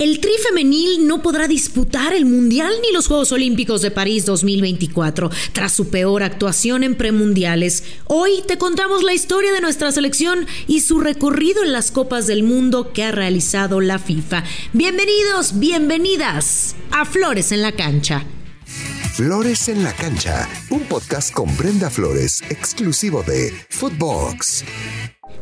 El Tri femenil no podrá disputar el Mundial ni los Juegos Olímpicos de París 2024 tras su peor actuación en premundiales. Hoy te contamos la historia de nuestra selección y su recorrido en las Copas del Mundo que ha realizado la FIFA. Bienvenidos, bienvenidas a Flores en la Cancha. Flores en la Cancha, un podcast con Brenda Flores, exclusivo de Footbox.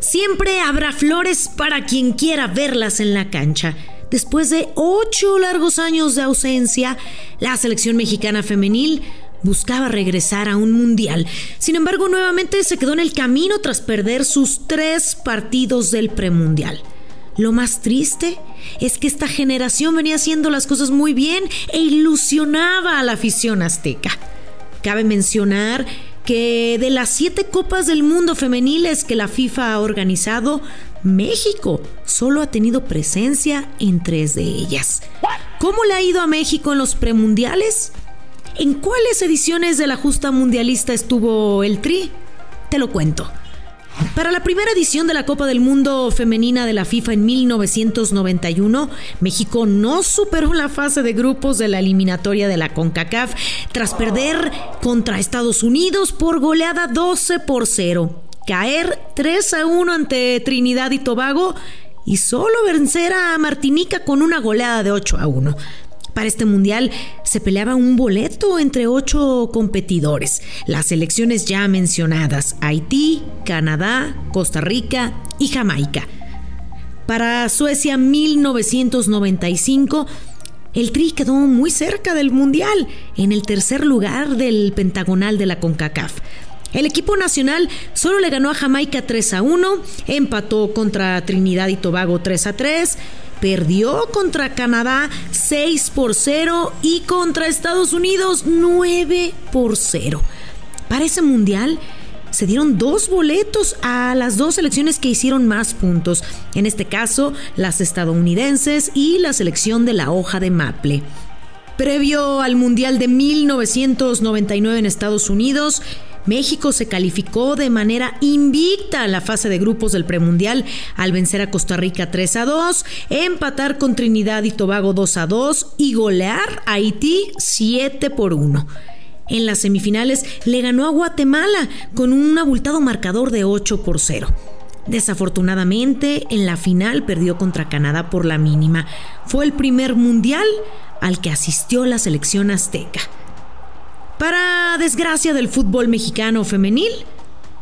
Siempre habrá flores para quien quiera verlas en la cancha. Después de ocho largos años de ausencia, la selección mexicana femenil buscaba regresar a un mundial. Sin embargo, nuevamente se quedó en el camino tras perder sus tres partidos del premundial. Lo más triste es que esta generación venía haciendo las cosas muy bien e ilusionaba a la afición azteca. Cabe mencionar que de las siete copas del mundo femeniles que la FIFA ha organizado, México solo ha tenido presencia en tres de ellas. ¿Cómo le ha ido a México en los premundiales? ¿En cuáles ediciones de la justa mundialista estuvo el Tri? Te lo cuento. Para la primera edición de la Copa del Mundo Femenina de la FIFA en 1991, México no superó la fase de grupos de la eliminatoria de la CONCACAF tras perder contra Estados Unidos por goleada 12 por 0, caer 3 a 1 ante Trinidad y Tobago y solo vencer a Martinica con una goleada de 8 a 1. Para este mundial se peleaba un boleto entre ocho competidores. Las selecciones ya mencionadas, Haití, Canadá, Costa Rica y Jamaica. Para Suecia 1995, el Tri quedó muy cerca del Mundial, en el tercer lugar del pentagonal de la CONCACAF. El equipo nacional solo le ganó a Jamaica 3 a 1, empató contra Trinidad y Tobago 3 a 3, perdió contra Canadá 6 por 0 y contra Estados Unidos 9 por 0. Para ese mundial se dieron dos boletos a las dos selecciones que hicieron más puntos, en este caso las estadounidenses y la selección de la hoja de Maple. Previo al Mundial de 1999 en Estados Unidos, México se calificó de manera invicta a la fase de grupos del premundial al vencer a Costa Rica 3 a 2, empatar con Trinidad y Tobago 2 a 2 y golear a Haití 7 por 1. En las semifinales le ganó a Guatemala con un abultado marcador de 8 por 0. Desafortunadamente, en la final perdió contra Canadá por la mínima. Fue el primer mundial al que asistió la selección azteca. Para desgracia del fútbol mexicano femenil,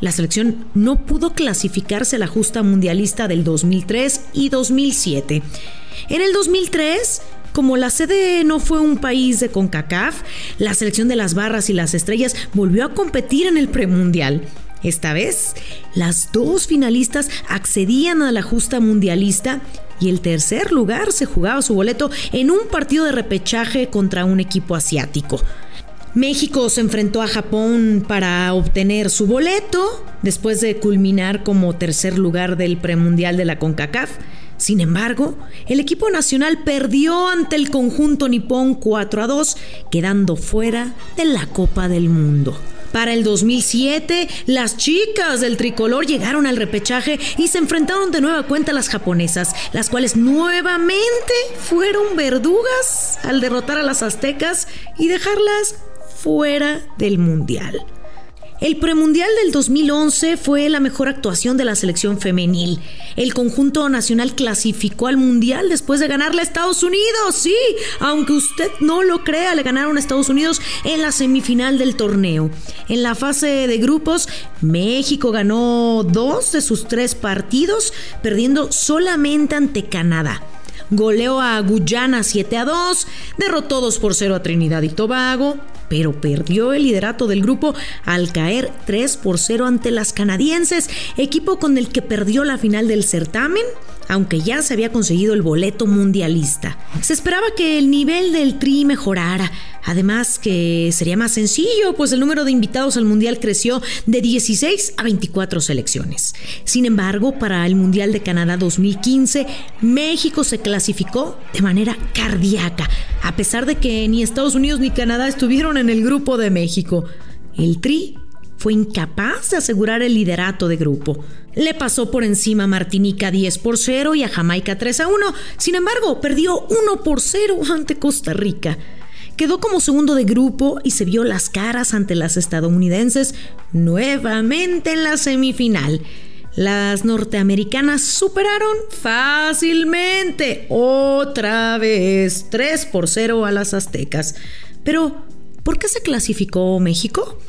la selección no pudo clasificarse a la justa mundialista del 2003 y 2007. En el 2003, como la sede no fue un país de CONCACAF, la selección de las barras y las estrellas volvió a competir en el premundial. Esta vez, las dos finalistas accedían a la justa mundialista y el tercer lugar se jugaba su boleto en un partido de repechaje contra un equipo asiático. México se enfrentó a Japón para obtener su boleto después de culminar como tercer lugar del premundial de la CONCACAF. Sin embargo, el equipo nacional perdió ante el conjunto nipón 4 a 2, quedando fuera de la Copa del Mundo. Para el 2007, las chicas del tricolor llegaron al repechaje y se enfrentaron de nueva cuenta a las japonesas, las cuales nuevamente fueron verdugas al derrotar a las aztecas y dejarlas fuera del Mundial. El premundial del 2011 fue la mejor actuación de la selección femenil. El conjunto nacional clasificó al mundial después de ganarle a Estados Unidos. Sí, aunque usted no lo crea, le ganaron a Estados Unidos en la semifinal del torneo. En la fase de grupos, México ganó dos de sus tres partidos, perdiendo solamente ante Canadá goleó a Guyana 7 a 2, derrotó 2 por 0 a Trinidad y Tobago, pero perdió el liderato del grupo al caer 3 por 0 ante las canadienses, equipo con el que perdió la final del certamen aunque ya se había conseguido el boleto mundialista. Se esperaba que el nivel del Tri mejorara, además que sería más sencillo, pues el número de invitados al Mundial creció de 16 a 24 selecciones. Sin embargo, para el Mundial de Canadá 2015, México se clasificó de manera cardíaca, a pesar de que ni Estados Unidos ni Canadá estuvieron en el grupo de México. El Tri fue incapaz de asegurar el liderato de grupo. Le pasó por encima a Martinica 10 por 0 y a Jamaica 3 a 1. Sin embargo, perdió 1 por 0 ante Costa Rica. Quedó como segundo de grupo y se vio las caras ante las estadounidenses nuevamente en la semifinal. Las norteamericanas superaron fácilmente otra vez 3 por 0 a las aztecas. Pero, ¿por qué se clasificó México?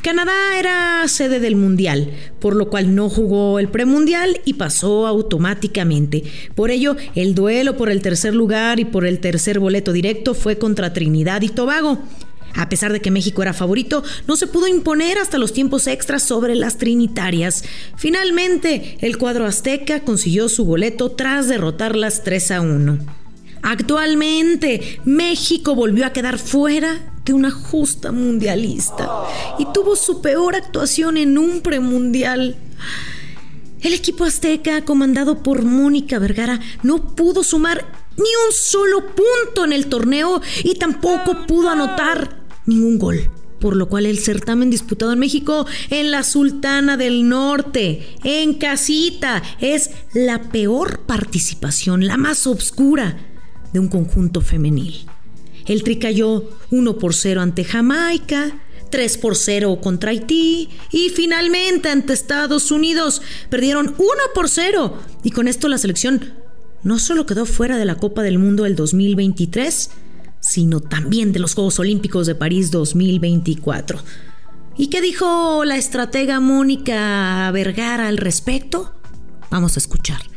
Canadá era sede del Mundial, por lo cual no jugó el premundial y pasó automáticamente. Por ello, el duelo por el tercer lugar y por el tercer boleto directo fue contra Trinidad y Tobago. A pesar de que México era favorito, no se pudo imponer hasta los tiempos extras sobre las trinitarias. Finalmente, el cuadro azteca consiguió su boleto tras derrotarlas 3 a 1. Actualmente, México volvió a quedar fuera de una justa mundialista y tuvo su peor actuación en un premundial. El equipo azteca, comandado por Mónica Vergara, no pudo sumar ni un solo punto en el torneo y tampoco pudo anotar ningún gol. Por lo cual el certamen disputado en México, en la Sultana del Norte, en casita, es la peor participación, la más oscura de un conjunto femenil. El Tri cayó 1 por 0 ante Jamaica, 3 por 0 contra Haití y finalmente ante Estados Unidos perdieron 1 por 0 y con esto la selección no solo quedó fuera de la Copa del Mundo del 2023, sino también de los Juegos Olímpicos de París 2024. ¿Y qué dijo la estratega Mónica Vergara al respecto? Vamos a escuchar.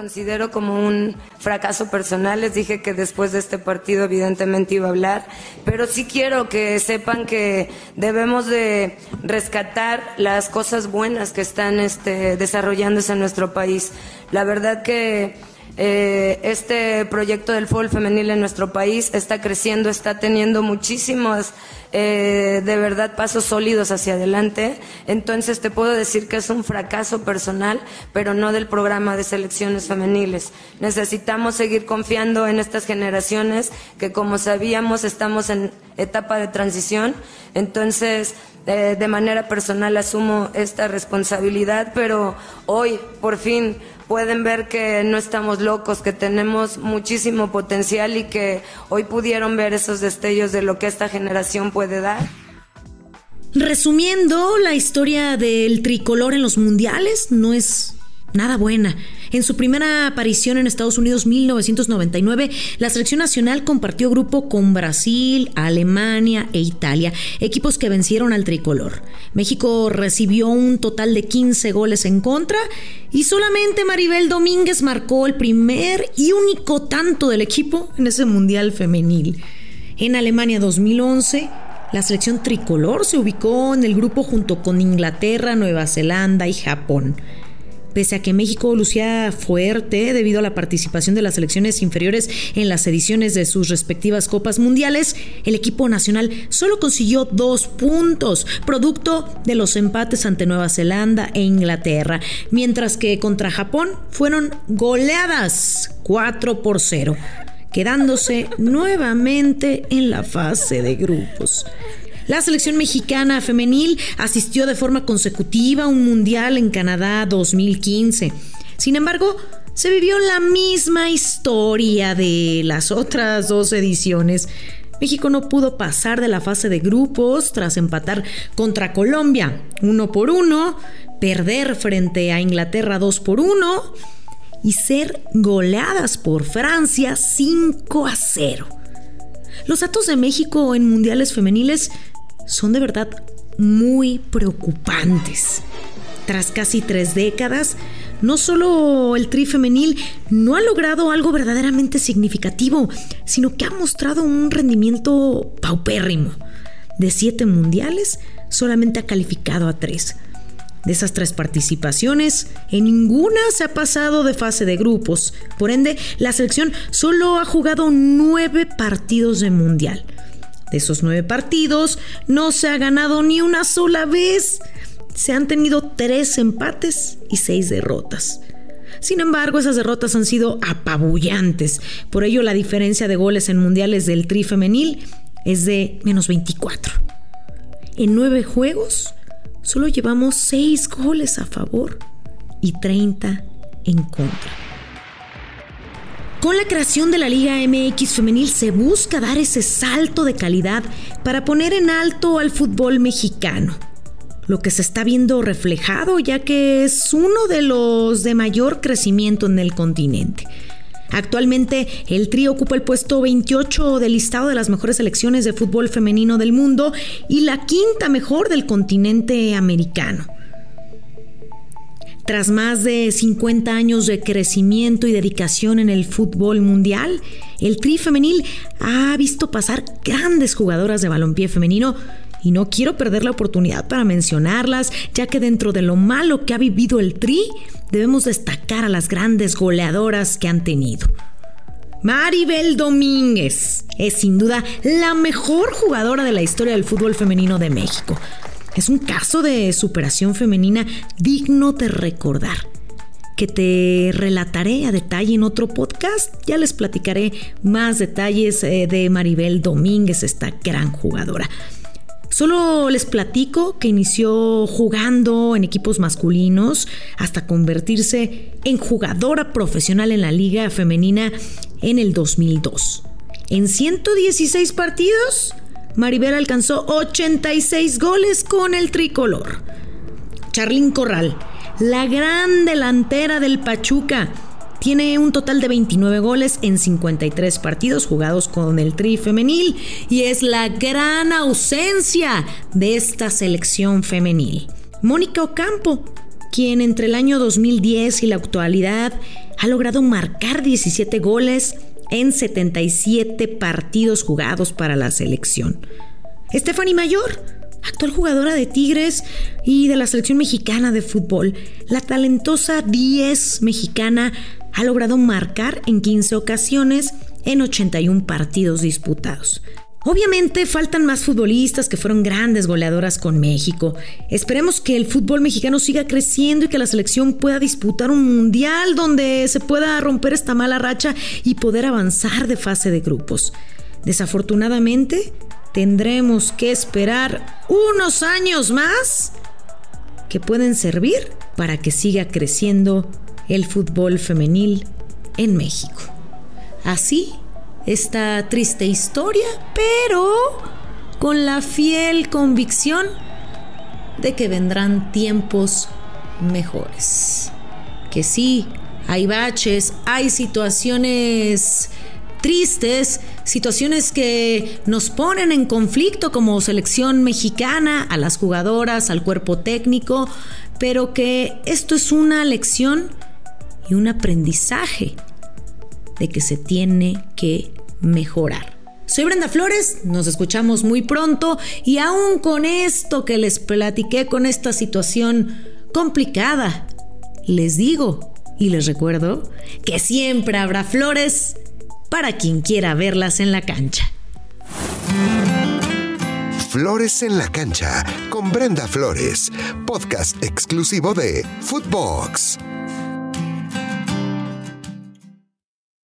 Considero como un fracaso personal. Les dije que después de este partido evidentemente iba a hablar, pero sí quiero que sepan que debemos de rescatar las cosas buenas que están este, desarrollándose en nuestro país. La verdad que eh, este proyecto del fútbol femenil en nuestro país está creciendo, está teniendo muchísimos, eh, de verdad, pasos sólidos hacia adelante. Entonces te puedo decir que es un fracaso personal, pero no del programa de selecciones femeniles. Necesitamos seguir confiando en estas generaciones que, como sabíamos, estamos en etapa de transición. Entonces, eh, de manera personal asumo esta responsabilidad, pero hoy, por fin, pueden ver que no estamos locos, que tenemos muchísimo potencial y que hoy pudieron ver esos destellos de lo que esta generación puede dar. Resumiendo, la historia del tricolor en los mundiales no es nada buena. En su primera aparición en Estados Unidos 1999, la selección nacional compartió grupo con Brasil, Alemania e Italia, equipos que vencieron al tricolor. México recibió un total de 15 goles en contra y solamente Maribel Domínguez marcó el primer y único tanto del equipo en ese mundial femenil. En Alemania 2011, la selección tricolor se ubicó en el grupo junto con Inglaterra, Nueva Zelanda y Japón. Pese a que México lucía fuerte debido a la participación de las selecciones inferiores en las ediciones de sus respectivas Copas Mundiales, el equipo nacional solo consiguió dos puntos, producto de los empates ante Nueva Zelanda e Inglaterra, mientras que contra Japón fueron goleadas 4 por 0 quedándose nuevamente en la fase de grupos. La selección mexicana femenil asistió de forma consecutiva a un mundial en Canadá 2015. Sin embargo, se vivió la misma historia de las otras dos ediciones. México no pudo pasar de la fase de grupos tras empatar contra Colombia uno por uno, perder frente a Inglaterra 2 por 1 y ser goleadas por Francia 5 a 0. Los datos de México en mundiales femeniles son de verdad muy preocupantes. Tras casi tres décadas, no solo el tri femenil no ha logrado algo verdaderamente significativo, sino que ha mostrado un rendimiento paupérrimo. De siete mundiales, solamente ha calificado a tres. De esas tres participaciones, en ninguna se ha pasado de fase de grupos. Por ende, la selección solo ha jugado nueve partidos de mundial. De esos nueve partidos, no se ha ganado ni una sola vez. Se han tenido tres empates y seis derrotas. Sin embargo, esas derrotas han sido apabullantes. Por ello, la diferencia de goles en mundiales del tri femenil es de menos 24. En nueve juegos, solo llevamos seis goles a favor y 30 en contra. Con la creación de la Liga MX femenil se busca dar ese salto de calidad para poner en alto al fútbol mexicano, lo que se está viendo reflejado ya que es uno de los de mayor crecimiento en el continente. Actualmente el Tri ocupa el puesto 28 del listado de las mejores selecciones de fútbol femenino del mundo y la quinta mejor del continente americano. Tras más de 50 años de crecimiento y dedicación en el fútbol mundial, el Tri femenil ha visto pasar grandes jugadoras de balompié femenino y no quiero perder la oportunidad para mencionarlas, ya que dentro de lo malo que ha vivido el Tri, debemos destacar a las grandes goleadoras que han tenido. Maribel Domínguez es sin duda la mejor jugadora de la historia del fútbol femenino de México. Es un caso de superación femenina digno de recordar, que te relataré a detalle en otro podcast. Ya les platicaré más detalles eh, de Maribel Domínguez, esta gran jugadora. Solo les platico que inició jugando en equipos masculinos hasta convertirse en jugadora profesional en la liga femenina en el 2002. En 116 partidos Maribel alcanzó 86 goles con el tricolor. Charlín Corral, la gran delantera del Pachuca, tiene un total de 29 goles en 53 partidos jugados con el Tri femenil y es la gran ausencia de esta selección femenil. Mónica Ocampo, quien entre el año 2010 y la actualidad ha logrado marcar 17 goles en 77 partidos jugados para la selección. Stephanie Mayor, actual jugadora de Tigres y de la selección mexicana de fútbol, la talentosa 10 mexicana ha logrado marcar en 15 ocasiones en 81 partidos disputados. Obviamente faltan más futbolistas que fueron grandes goleadoras con México. Esperemos que el fútbol mexicano siga creciendo y que la selección pueda disputar un mundial donde se pueda romper esta mala racha y poder avanzar de fase de grupos. Desafortunadamente, tendremos que esperar unos años más que pueden servir para que siga creciendo el fútbol femenil en México. Así esta triste historia, pero con la fiel convicción de que vendrán tiempos mejores. Que sí, hay baches, hay situaciones tristes, situaciones que nos ponen en conflicto como selección mexicana, a las jugadoras, al cuerpo técnico, pero que esto es una lección y un aprendizaje de que se tiene que mejorar. Soy Brenda Flores, nos escuchamos muy pronto y aún con esto que les platiqué, con esta situación complicada, les digo y les recuerdo que siempre habrá flores para quien quiera verlas en la cancha. Flores en la cancha con Brenda Flores, podcast exclusivo de Footbox.